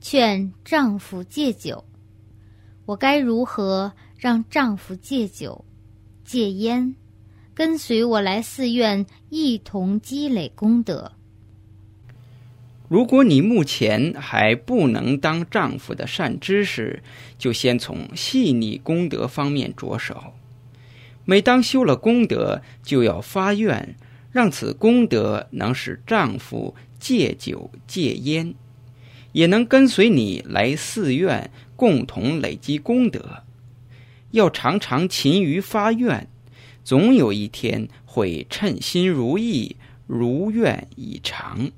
劝丈夫戒酒。我该如何让丈夫戒酒、戒烟，跟随我来寺院一同积累功德？如果你目前还不能当丈夫的善知识，就先从细腻功德方面着手。每当修了功德，就要发愿，让此功德能使丈夫戒酒戒烟，也能跟随你来寺院共同累积功德。要常常勤于发愿，总有一天会称心如意，如愿以偿。